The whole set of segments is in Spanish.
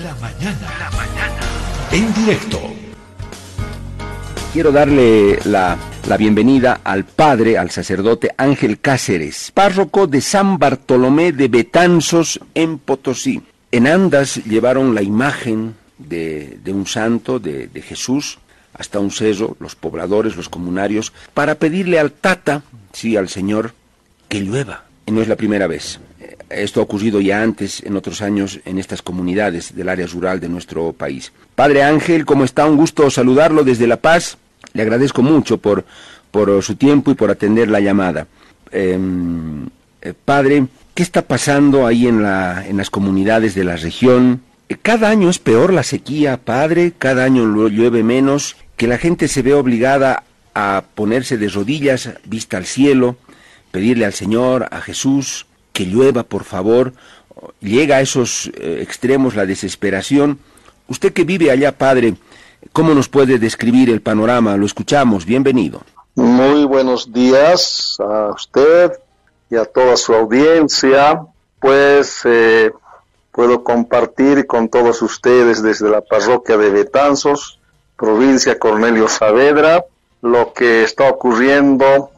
La mañana. La mañana. En directo. Quiero darle la, la, bienvenida al padre, al sacerdote Ángel Cáceres, párroco de San Bartolomé de Betanzos en Potosí. En Andas llevaron la imagen de, de un santo, de, de Jesús, hasta un cerro, los pobladores, los comunarios, para pedirle al Tata, sí, al Señor, que llueva. Y no es la primera vez. Esto ha ocurrido ya antes, en otros años, en estas comunidades del área rural de nuestro país. Padre Ángel, ¿cómo está? Un gusto saludarlo desde La Paz. Le agradezco mucho por, por su tiempo y por atender la llamada. Eh, eh, padre, ¿qué está pasando ahí en, la, en las comunidades de la región? Cada año es peor la sequía, padre, cada año llueve menos, que la gente se ve obligada a ponerse de rodillas, vista al cielo, pedirle al Señor, a Jesús, que llueva, por favor. Llega a esos eh, extremos la desesperación. Usted que vive allá, padre, ¿cómo nos puede describir el panorama? Lo escuchamos, bienvenido. Muy buenos días a usted y a toda su audiencia. Pues eh, puedo compartir con todos ustedes desde la parroquia de Betanzos, provincia Cornelio Saavedra, lo que está ocurriendo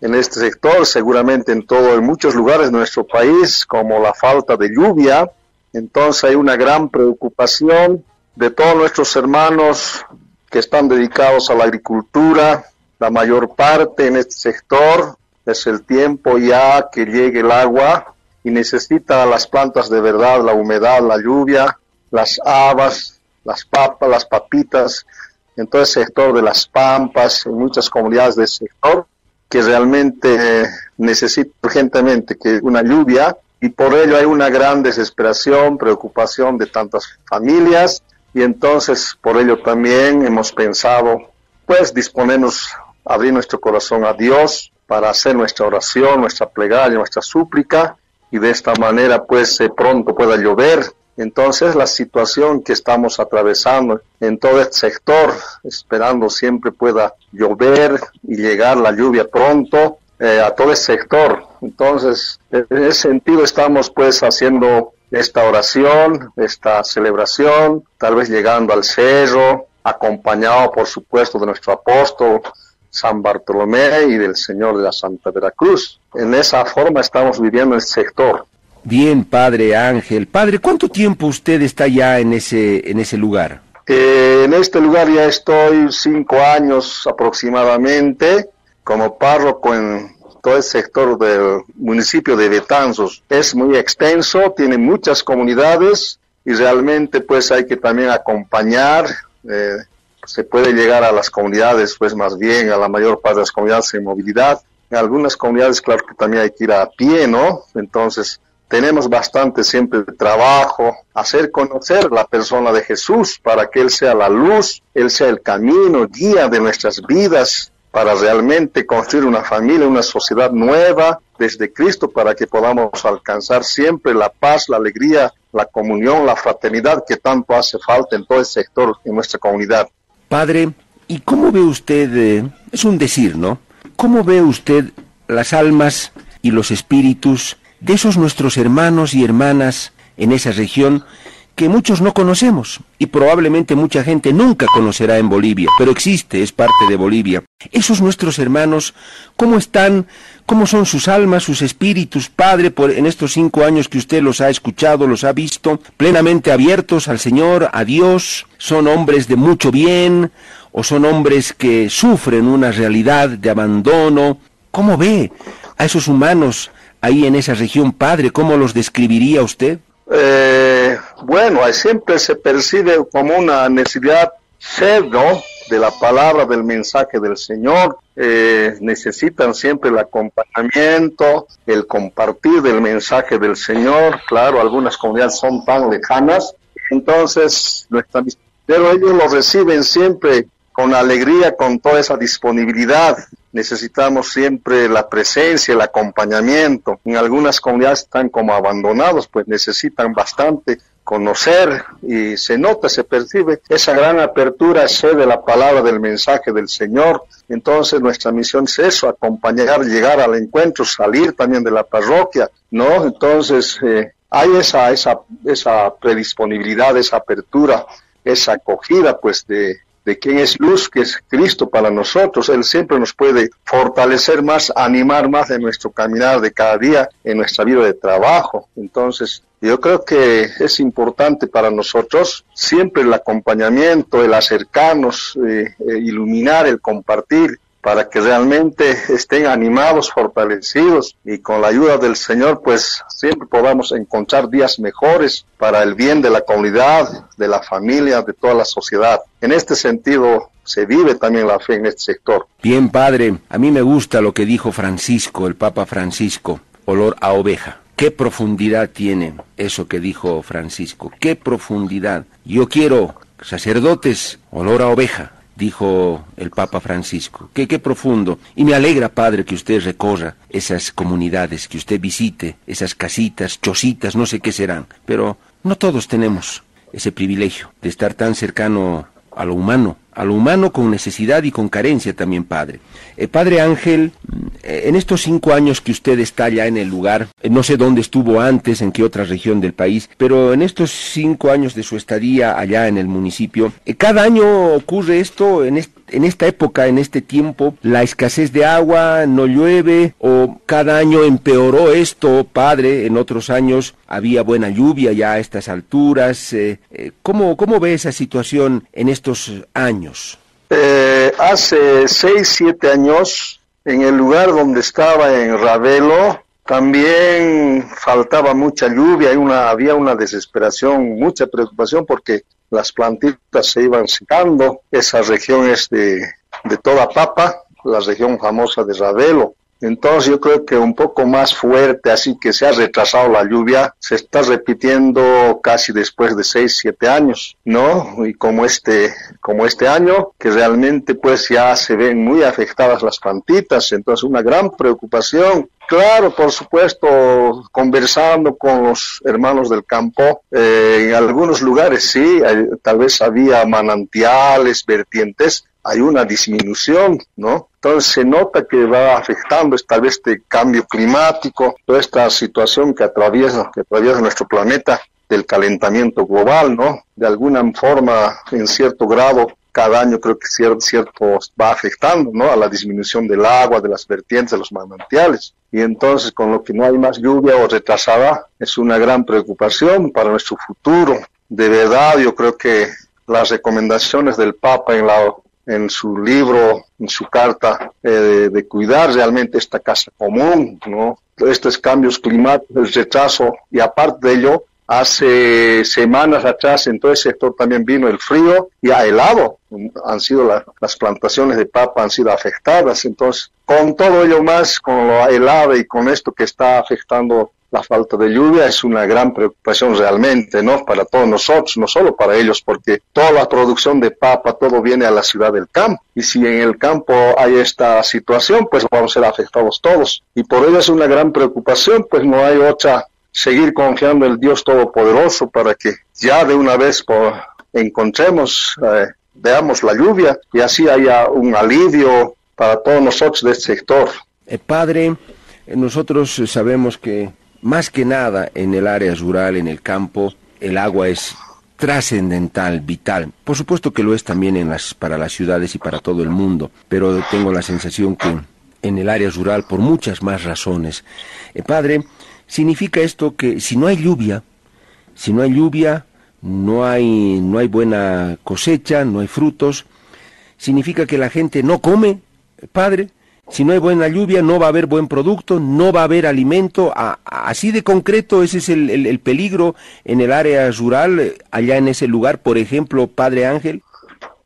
en este sector, seguramente en todo, en muchos lugares de nuestro país, como la falta de lluvia. Entonces hay una gran preocupación de todos nuestros hermanos que están dedicados a la agricultura, la mayor parte en este sector. Es el tiempo ya que llegue el agua y necesita las plantas de verdad, la humedad, la lluvia, las habas, las papas, las papitas, en todo el sector de las pampas, en muchas comunidades del sector que realmente necesita urgentemente que una lluvia y por ello hay una gran desesperación, preocupación de tantas familias y entonces por ello también hemos pensado pues disponernos abrir nuestro corazón a Dios para hacer nuestra oración, nuestra plegaria, nuestra súplica y de esta manera pues pronto pueda llover entonces la situación que estamos atravesando en todo este sector, esperando siempre pueda llover y llegar la lluvia pronto eh, a todo el sector. Entonces, en ese sentido estamos pues haciendo esta oración, esta celebración, tal vez llegando al cerro, acompañado por supuesto de nuestro apóstol San Bartolomé y del Señor de la Santa Veracruz. En esa forma estamos viviendo el sector. Bien, padre Ángel. Padre, ¿cuánto tiempo usted está ya en ese, en ese lugar? Eh, en este lugar ya estoy cinco años aproximadamente como párroco en todo el sector del municipio de Betanzos. Es muy extenso, tiene muchas comunidades y realmente pues hay que también acompañar. Eh, se puede llegar a las comunidades pues más bien a la mayor parte de las comunidades en movilidad. En algunas comunidades claro que también hay que ir a pie, ¿no? Entonces tenemos bastante siempre trabajo, hacer conocer la persona de Jesús para que Él sea la luz, Él sea el camino, guía de nuestras vidas, para realmente construir una familia, una sociedad nueva desde Cristo, para que podamos alcanzar siempre la paz, la alegría, la comunión, la fraternidad que tanto hace falta en todo el sector, en nuestra comunidad. Padre, ¿y cómo ve usted, eh, es un decir, ¿no? ¿Cómo ve usted las almas y los espíritus de esos nuestros hermanos y hermanas en esa región que muchos no conocemos y probablemente mucha gente nunca conocerá en Bolivia, pero existe, es parte de Bolivia. Esos nuestros hermanos, ¿cómo están? ¿Cómo son sus almas, sus espíritus, Padre, por, en estos cinco años que usted los ha escuchado, los ha visto, plenamente abiertos al Señor, a Dios? ¿Son hombres de mucho bien o son hombres que sufren una realidad de abandono? ¿Cómo ve a esos humanos ahí en esa región, padre? ¿Cómo los describiría usted? Eh, bueno, siempre se percibe como una necesidad ¿no? De la palabra, del mensaje del Señor. Eh, necesitan siempre el acompañamiento, el compartir del mensaje del Señor. Claro, algunas comunidades son tan lejanas. Entonces, nuestra pero ellos lo reciben siempre con alegría, con toda esa disponibilidad necesitamos siempre la presencia, el acompañamiento. En algunas comunidades están como abandonados, pues necesitan bastante conocer y se nota, se percibe esa gran apertura sed de la palabra del mensaje del Señor. Entonces nuestra misión es eso, acompañar, llegar al encuentro, salir también de la parroquia, ¿no? Entonces, eh, hay esa, esa, esa predisponibilidad, esa apertura, esa acogida pues de, de quién es luz, que es Cristo para nosotros. Él siempre nos puede fortalecer más, animar más en nuestro caminar de cada día, en nuestra vida de trabajo. Entonces, yo creo que es importante para nosotros siempre el acompañamiento, el acercarnos, eh, eh, iluminar, el compartir, para que realmente estén animados, fortalecidos y con la ayuda del Señor pues siempre podamos encontrar días mejores para el bien de la comunidad, de la familia, de toda la sociedad. En este sentido se vive también la fe en este sector. Bien, padre, a mí me gusta lo que dijo Francisco, el Papa Francisco, olor a oveja. ¿Qué profundidad tiene eso que dijo Francisco? ¿Qué profundidad? Yo quiero sacerdotes, olor a oveja, dijo el Papa Francisco. Qué, qué profundo. Y me alegra, Padre, que usted recorra esas comunidades, que usted visite esas casitas, chocitas, no sé qué serán. Pero no todos tenemos ese privilegio de estar tan cercano a lo humano, a lo humano con necesidad y con carencia también, Padre. Eh, padre Ángel, en estos cinco años que usted está ya en el lugar, eh, no sé dónde estuvo antes, en qué otra región del país, pero en estos cinco años de su estadía allá en el municipio, cada año ocurre esto en en esta época, en este tiempo, la escasez de agua, no llueve o cada año empeoró esto, padre, en otros años había buena lluvia ya a estas alturas. Eh, eh, ¿cómo, ¿Cómo ve esa situación en estos años? Eh, hace seis, siete años, en el lugar donde estaba en Ravelo, también faltaba mucha lluvia, una, había una desesperación, mucha preocupación porque las plantitas se iban secando. Esa región es de, de toda papa, la región famosa de Ravelo. Entonces yo creo que un poco más fuerte, así que se ha retrasado la lluvia, se está repitiendo casi después de seis, siete años, ¿no? Y como este, como este año, que realmente pues ya se ven muy afectadas las plantitas, entonces una gran preocupación Claro, por supuesto, conversando con los hermanos del campo, eh, en algunos lugares sí, tal vez había manantiales, vertientes, hay una disminución, ¿no? Entonces se nota que va afectando tal vez este cambio climático, toda esta situación que atraviesa, que atraviesa nuestro planeta del calentamiento global, ¿no? De alguna forma, en cierto grado, cada año creo que cierto, va afectando, ¿no? A la disminución del agua, de las vertientes, de los manantiales. Y entonces, con lo que no hay más lluvia o retrasada, es una gran preocupación para nuestro futuro. De verdad, yo creo que las recomendaciones del Papa en la en su libro, en su carta, eh, de, cuidar realmente esta casa común, ¿no? Estos cambios climáticos, el retraso, y aparte de ello, hace semanas atrás en todo sector también vino el frío y ha helado. Han sido las plantaciones de papa han sido afectadas. Entonces, con todo ello más, con lo helado y con esto que está afectando la falta de lluvia es una gran preocupación realmente, ¿no? Para todos nosotros, no solo para ellos, porque toda la producción de papa, todo viene a la ciudad del campo. Y si en el campo hay esta situación, pues vamos a ser afectados todos. Y por ello es una gran preocupación, pues no hay otra, seguir confiando en el Dios Todopoderoso para que ya de una vez encontremos, eh, veamos la lluvia y así haya un alivio para todos nosotros de este sector. Eh, padre, nosotros sabemos que más que nada en el área rural, en el campo, el agua es trascendental, vital. Por supuesto que lo es también en las, para las ciudades y para todo el mundo, pero tengo la sensación que en el área rural, por muchas más razones. Eh, padre, significa esto que si no hay lluvia, si no hay lluvia, no hay, no hay buena cosecha, no hay frutos, significa que la gente no come, padre, si no hay buena lluvia, no va a haber buen producto, no va a haber alimento. así de concreto, ese es el, peligro en el área rural, allá en ese lugar, por ejemplo, Padre Ángel.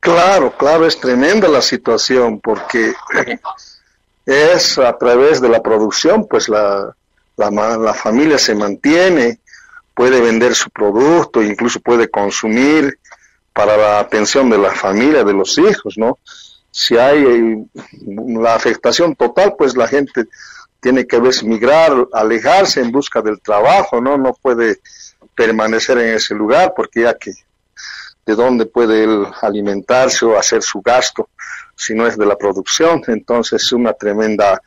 Claro, claro, es tremenda la situación porque es a través de la producción, pues la, la, la familia se mantiene, puede vender su producto, incluso puede consumir para la atención de la familia, de los hijos, ¿no? Si hay eh, la afectación total, pues la gente tiene que migrar, alejarse en busca del trabajo, ¿no? No puede permanecer en ese lugar porque ya que de dónde puede él alimentarse o hacer su gasto si no es de la producción. Entonces es una tremenda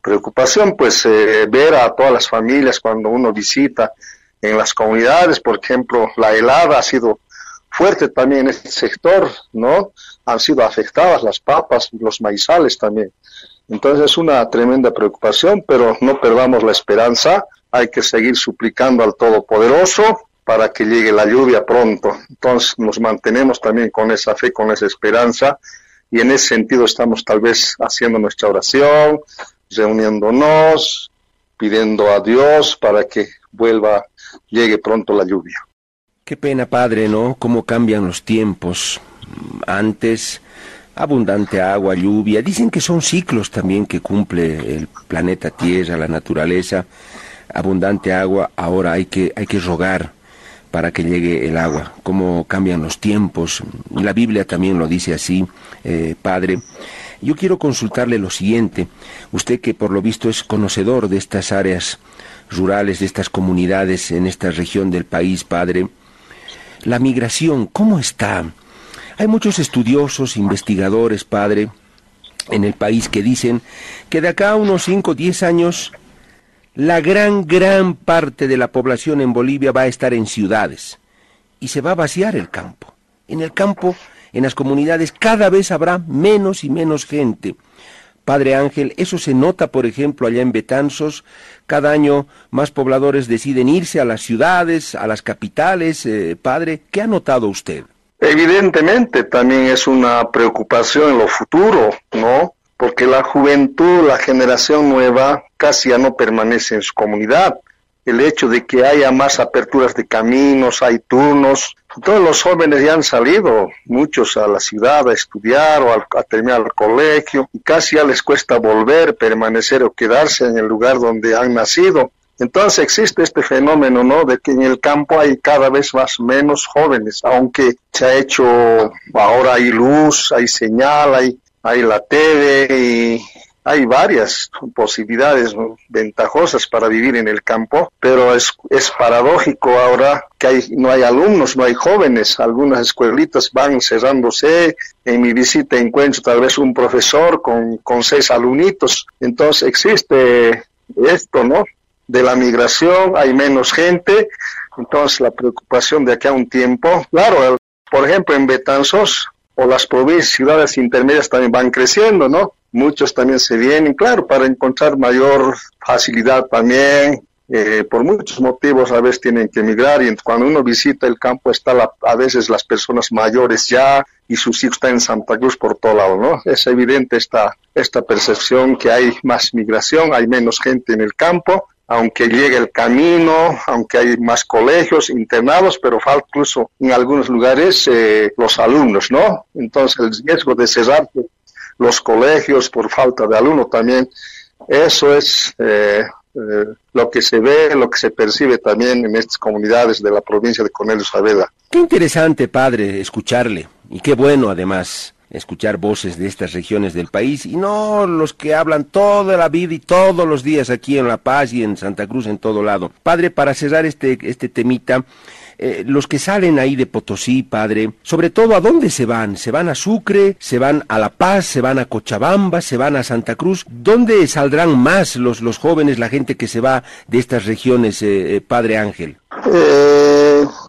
preocupación, pues eh, ver a todas las familias cuando uno visita en las comunidades, por ejemplo, la helada ha sido fuerte también en este sector, ¿no? Han sido afectadas las papas, los maizales también. Entonces es una tremenda preocupación, pero no perdamos la esperanza, hay que seguir suplicando al Todopoderoso para que llegue la lluvia pronto. Entonces nos mantenemos también con esa fe, con esa esperanza, y en ese sentido estamos tal vez haciendo nuestra oración, reuniéndonos, pidiendo a Dios para que vuelva, llegue pronto la lluvia. Qué pena, Padre, ¿no? Cómo cambian los tiempos. Antes, abundante agua, lluvia. Dicen que son ciclos también que cumple el planeta Tierra, la naturaleza. Abundante agua, ahora hay que, hay que rogar para que llegue el agua. Cómo cambian los tiempos. La Biblia también lo dice así, eh, Padre. Yo quiero consultarle lo siguiente. Usted que por lo visto es conocedor de estas áreas rurales, de estas comunidades en esta región del país, Padre. La migración, ¿cómo está? Hay muchos estudiosos, investigadores, padre, en el país que dicen que de acá a unos 5 o 10 años la gran, gran parte de la población en Bolivia va a estar en ciudades y se va a vaciar el campo. En el campo, en las comunidades, cada vez habrá menos y menos gente. Padre Ángel, eso se nota, por ejemplo, allá en Betanzos. Cada año más pobladores deciden irse a las ciudades, a las capitales. Eh, padre, ¿qué ha notado usted? Evidentemente también es una preocupación en lo futuro, ¿no? Porque la juventud, la generación nueva, casi ya no permanece en su comunidad el hecho de que haya más aperturas de caminos, hay turnos. Todos los jóvenes ya han salido, muchos a la ciudad a estudiar o a, terminar el colegio, y casi ya les cuesta volver, permanecer o quedarse en el lugar donde han nacido. Entonces existe este fenómeno, ¿no? De que en el campo hay cada vez más menos jóvenes, aunque se ha hecho, ahora hay luz, hay señal, hay, hay la TV y hay varias posibilidades ventajosas para vivir en el campo, pero es, es paradójico ahora que hay, no hay alumnos, no hay jóvenes, algunas escuelitas van cerrándose, en mi visita encuentro tal vez un profesor con, con seis alumnitos, entonces existe esto, ¿no? De la migración, hay menos gente, entonces la preocupación de aquí a un tiempo, claro, por ejemplo en Betanzos o las provincias, ciudades intermedias también van creciendo, ¿no? Muchos también se vienen, claro, para encontrar mayor facilidad también. Eh, por muchos motivos a veces tienen que emigrar y cuando uno visita el campo está a veces las personas mayores ya y sus hijos están en Santa Cruz por todo lado, ¿no? Es evidente esta, esta percepción que hay más migración, hay menos gente en el campo, aunque llegue el camino, aunque hay más colegios internados, pero falta incluso en algunos lugares eh, los alumnos, ¿no? Entonces el riesgo de cerrar los colegios por falta de alumnos también. Eso es eh, eh, lo que se ve, lo que se percibe también en estas comunidades de la provincia de Cornelio Saavedra. Qué interesante, padre, escucharle. Y qué bueno, además, escuchar voces de estas regiones del país y no los que hablan toda la vida y todos los días aquí en La Paz y en Santa Cruz, en todo lado. Padre, para cerrar este, este temita, eh, los que salen ahí de Potosí, padre, sobre todo a dónde se van, se van a Sucre, se van a La Paz, se van a Cochabamba, se van a Santa Cruz, ¿dónde saldrán más los, los jóvenes, la gente que se va de estas regiones, eh, eh, padre Ángel?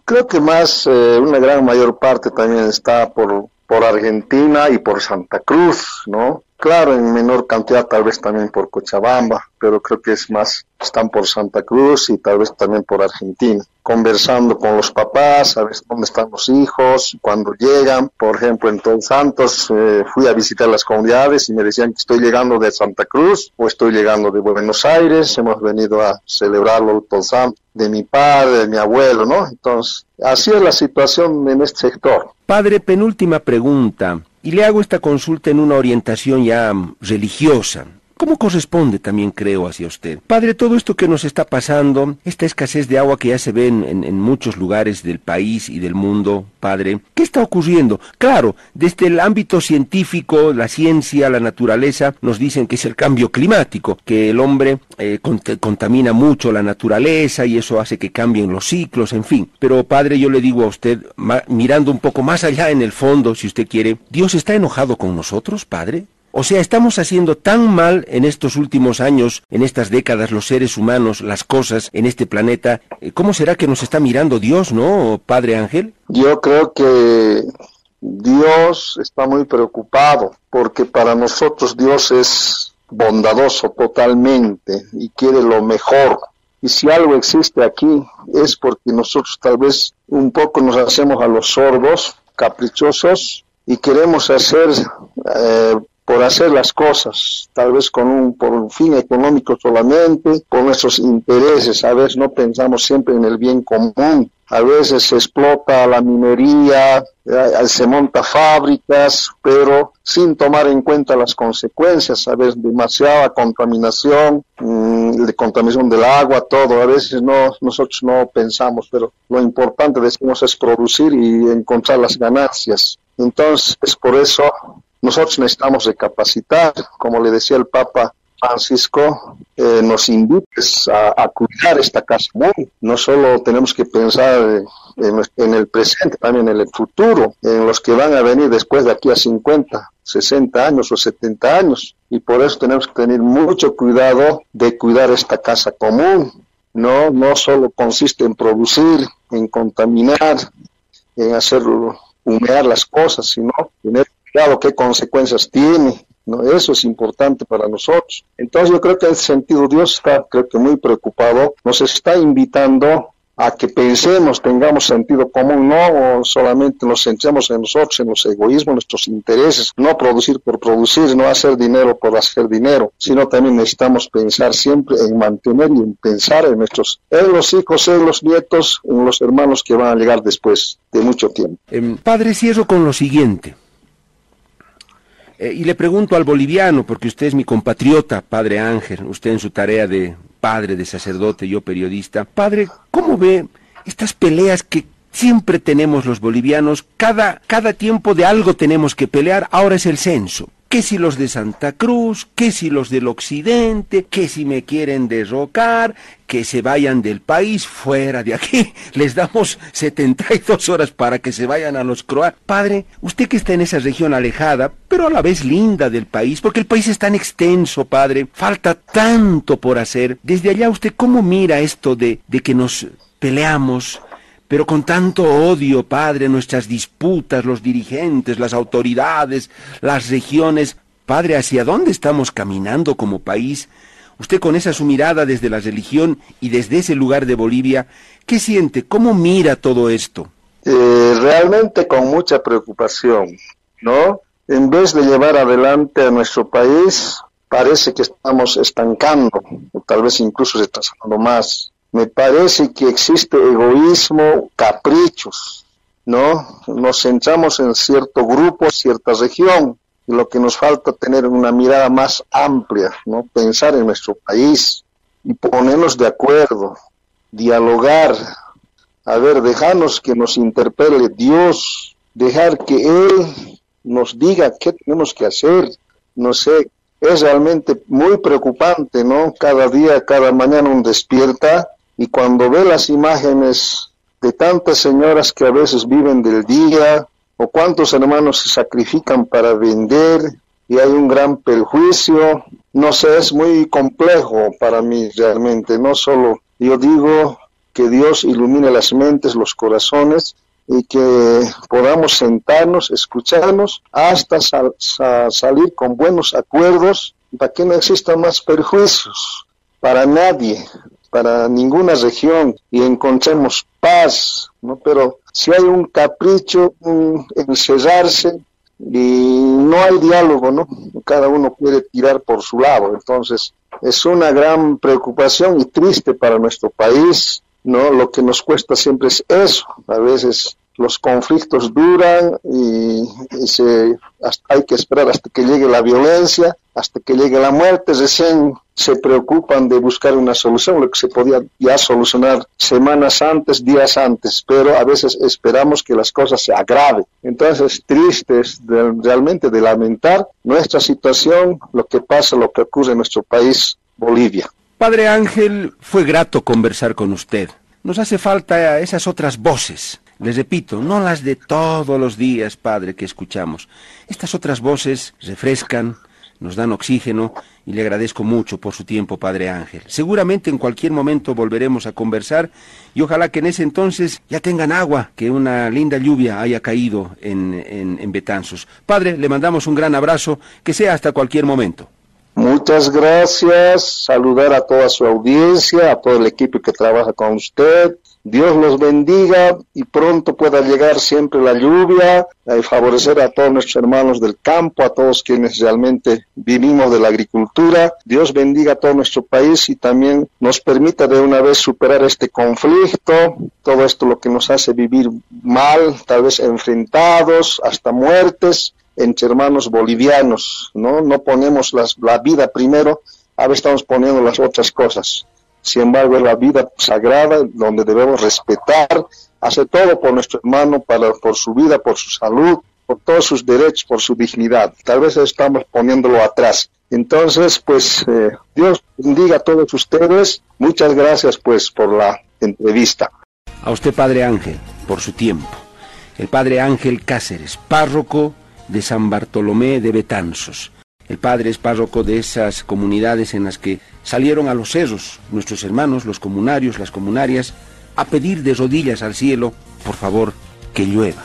creo que más, una gran mayor parte también está por, por Argentina y por Santa Cruz, ¿no? Claro, en menor cantidad tal vez también por Cochabamba, pero creo que es más, están por Santa Cruz y tal vez también por Argentina. Conversando con los papás, ver dónde están los hijos, cuando llegan. Por ejemplo, en Todos Santos eh, fui a visitar las comunidades y me decían que estoy llegando de Santa Cruz o estoy llegando de Buenos Aires. Hemos venido a celebrarlo Todos Santos de mi padre, de mi abuelo, ¿no? Entonces, así es la situación en este sector. Padre, penúltima pregunta. Y le hago esta consulta en una orientación ya religiosa. ¿Cómo corresponde también creo hacia usted? Padre, todo esto que nos está pasando, esta escasez de agua que ya se ve en, muchos lugares del país y del mundo, Padre, ¿qué está ocurriendo? Claro, desde el ámbito científico, la ciencia, la naturaleza, nos dicen que es el cambio climático, que el hombre eh, contamina mucho la naturaleza y eso hace que cambien los ciclos, en fin. Pero Padre, yo le digo a usted, mirando un poco más allá en el fondo, si usted quiere, ¿Dios está enojado con nosotros, Padre? O sea, estamos haciendo tan mal en estos últimos años, en estas décadas, los seres humanos, las cosas en este planeta. Eh, ¿Cómo será que nos está mirando Dios, no, Padre Ángel? Yo creo que Dios está muy preocupado porque para nosotros Dios es bondadoso totalmente y quiere lo mejor. Y si algo existe aquí es porque nosotros tal vez un poco nos hacemos a los sordos, caprichosos y queremos hacer eh, por hacer las cosas, tal vez con un, por un fin económico solamente, por nuestros intereses, a veces no pensamos siempre en el bien común, a veces se explota la minería, eh, se monta fábricas, pero sin tomar en cuenta las consecuencias, a veces demasiada contaminación, mmm, de contaminación del agua, todo, a veces no, nosotros no pensamos, pero lo importante decimos es producir y encontrar las ganancias. Entonces, por eso nosotros necesitamos recapacitar, como le decía el Papa Francisco, eh, nos invites a, cuidar esta casa No solo tenemos que pensar en, el presente, también en el futuro, en los que van a venir después de aquí a 50, 60 años o 70 años. Y por eso tenemos que tener mucho cuidado de cuidar esta casa común. No, no solo consiste en producir, en contaminar, en hacer humear las cosas, sino tener claro qué consecuencias tiene. ¿no? Eso es importante para nosotros. Entonces yo creo que en ese sentido Dios está, creo que muy preocupado, nos está invitando a que pensemos, tengamos sentido común, no solamente nos centremos en nosotros, en los egoísmos, nuestros intereses, no producir por producir, no hacer dinero por hacer dinero, sino también necesitamos pensar siempre en mantener y en pensar en nuestros, en los hijos, en los nietos, en los hermanos que van a llegar después de mucho tiempo. Eh, padre, cierro con lo siguiente. Eh, y le pregunto al boliviano, porque usted es mi compatriota, Padre Ángel, usted en su tarea de padre, de sacerdote, yo periodista. Padre, ¿cómo ve estas peleas que siempre tenemos los bolivianos? Cada, cada tiempo de algo tenemos que pelear, ahora es el censo que si los de Santa Cruz, que si los del occidente, que si me quieren derrocar, que se vayan del país, fuera de aquí. Les damos 72 horas para que se vayan a los croatas. Padre, usted que está en esa región alejada, pero a la vez linda del país, porque el país es tan extenso, padre, falta tanto por hacer. Desde allá, ¿usted cómo mira esto de, de que nos peleamos? Pero con tanto odio, Padre, nuestras disputas, los dirigentes, las autoridades, las regiones, Padre, ¿hacia dónde estamos caminando como país? Usted con esa su mirada desde la religión y desde ese lugar de Bolivia, ¿qué siente? ¿Cómo mira todo esto? Eh, realmente con mucha preocupación, ¿no? En vez de llevar adelante a nuestro país, parece que estamos estancando, o tal vez incluso se está más me parece que existe egoísmo, caprichos, ¿no? Nos centramos en cierto grupo, cierta región, y lo que nos falta tener una mirada más amplia, ¿no? Pensar en nuestro país y ponernos de acuerdo, dialogar, a ver, dejarnos que nos interpele Dios, dejar que Él nos diga qué tenemos que hacer, no sé, es realmente muy preocupante, ¿no? Cada día, cada mañana un despierta y cuando ve las imágenes de tantas señoras que a veces viven del día, o cuántos hermanos se sacrifican para vender, y hay un gran perjuicio, no sé, es muy complejo para mí realmente, no solo yo digo que Dios ilumine las mentes, los corazones, y que podamos sentarnos, escucharnos, hasta salir con buenos acuerdos, para que no existan más perjuicios para nadie, para ninguna región y encontremos paz, ¿no? Pero si hay un capricho, un encerrarse y no hay diálogo, ¿no? Cada uno quiere tirar por su lado, entonces es una gran preocupación y triste para nuestro país, ¿no? Lo que nos cuesta siempre es eso, a veces los conflictos duran y, se, hay que esperar hasta que llegue la violencia, hasta que llegue la muerte, recién se preocupan de buscar una solución, lo que se podía ya solucionar semanas antes, días antes, pero a veces esperamos que las cosas se agraven. Entonces es triste realmente de lamentar nuestra situación, lo que pasa, lo que ocurre en nuestro país, Bolivia. Padre Ángel, fue grato conversar con usted. Nos hace falta esas otras voces les repito, no las de todos los días, Padre, que escuchamos. Estas otras voces refrescan, nos dan oxígeno y le agradezco mucho por su tiempo, Padre Ángel. Seguramente en cualquier momento volveremos a conversar y ojalá que en ese entonces ya tengan agua, que una linda lluvia haya caído en, en, Betanzos. Padre, le mandamos un gran abrazo, que sea hasta cualquier momento. Muchas gracias, saludar a toda su audiencia, a todo el equipo que trabaja con usted. Dios los bendiga y pronto pueda llegar siempre la lluvia y favorecer a todos nuestros hermanos del campo, a todos quienes realmente vivimos de la agricultura. Dios bendiga a todo nuestro país y también nos permita de una vez superar este conflicto, todo esto lo que nos hace vivir mal, tal vez enfrentados hasta muertes entre hermanos bolivianos, ¿no? No ponemos la vida primero, ahora estamos poniendo las otras cosas. Sin embargo, es la vida sagrada donde debemos respetar, hacer todo por nuestro hermano, para, por su vida, por su salud, por todos sus derechos, por su dignidad. Tal vez estamos poniéndolo atrás. Entonces, pues, eh, Dios bendiga a todos ustedes. Muchas gracias, pues, por la entrevista. A usted, Padre Ángel, por su tiempo. El Padre Ángel Cáceres, párroco de San Bartolomé de Betanzos. El padre es párroco de esas comunidades en las que salieron a los cerros nuestros hermanos, los comunarios, las comunarias, a pedir de rodillas al cielo, por favor, que llueva.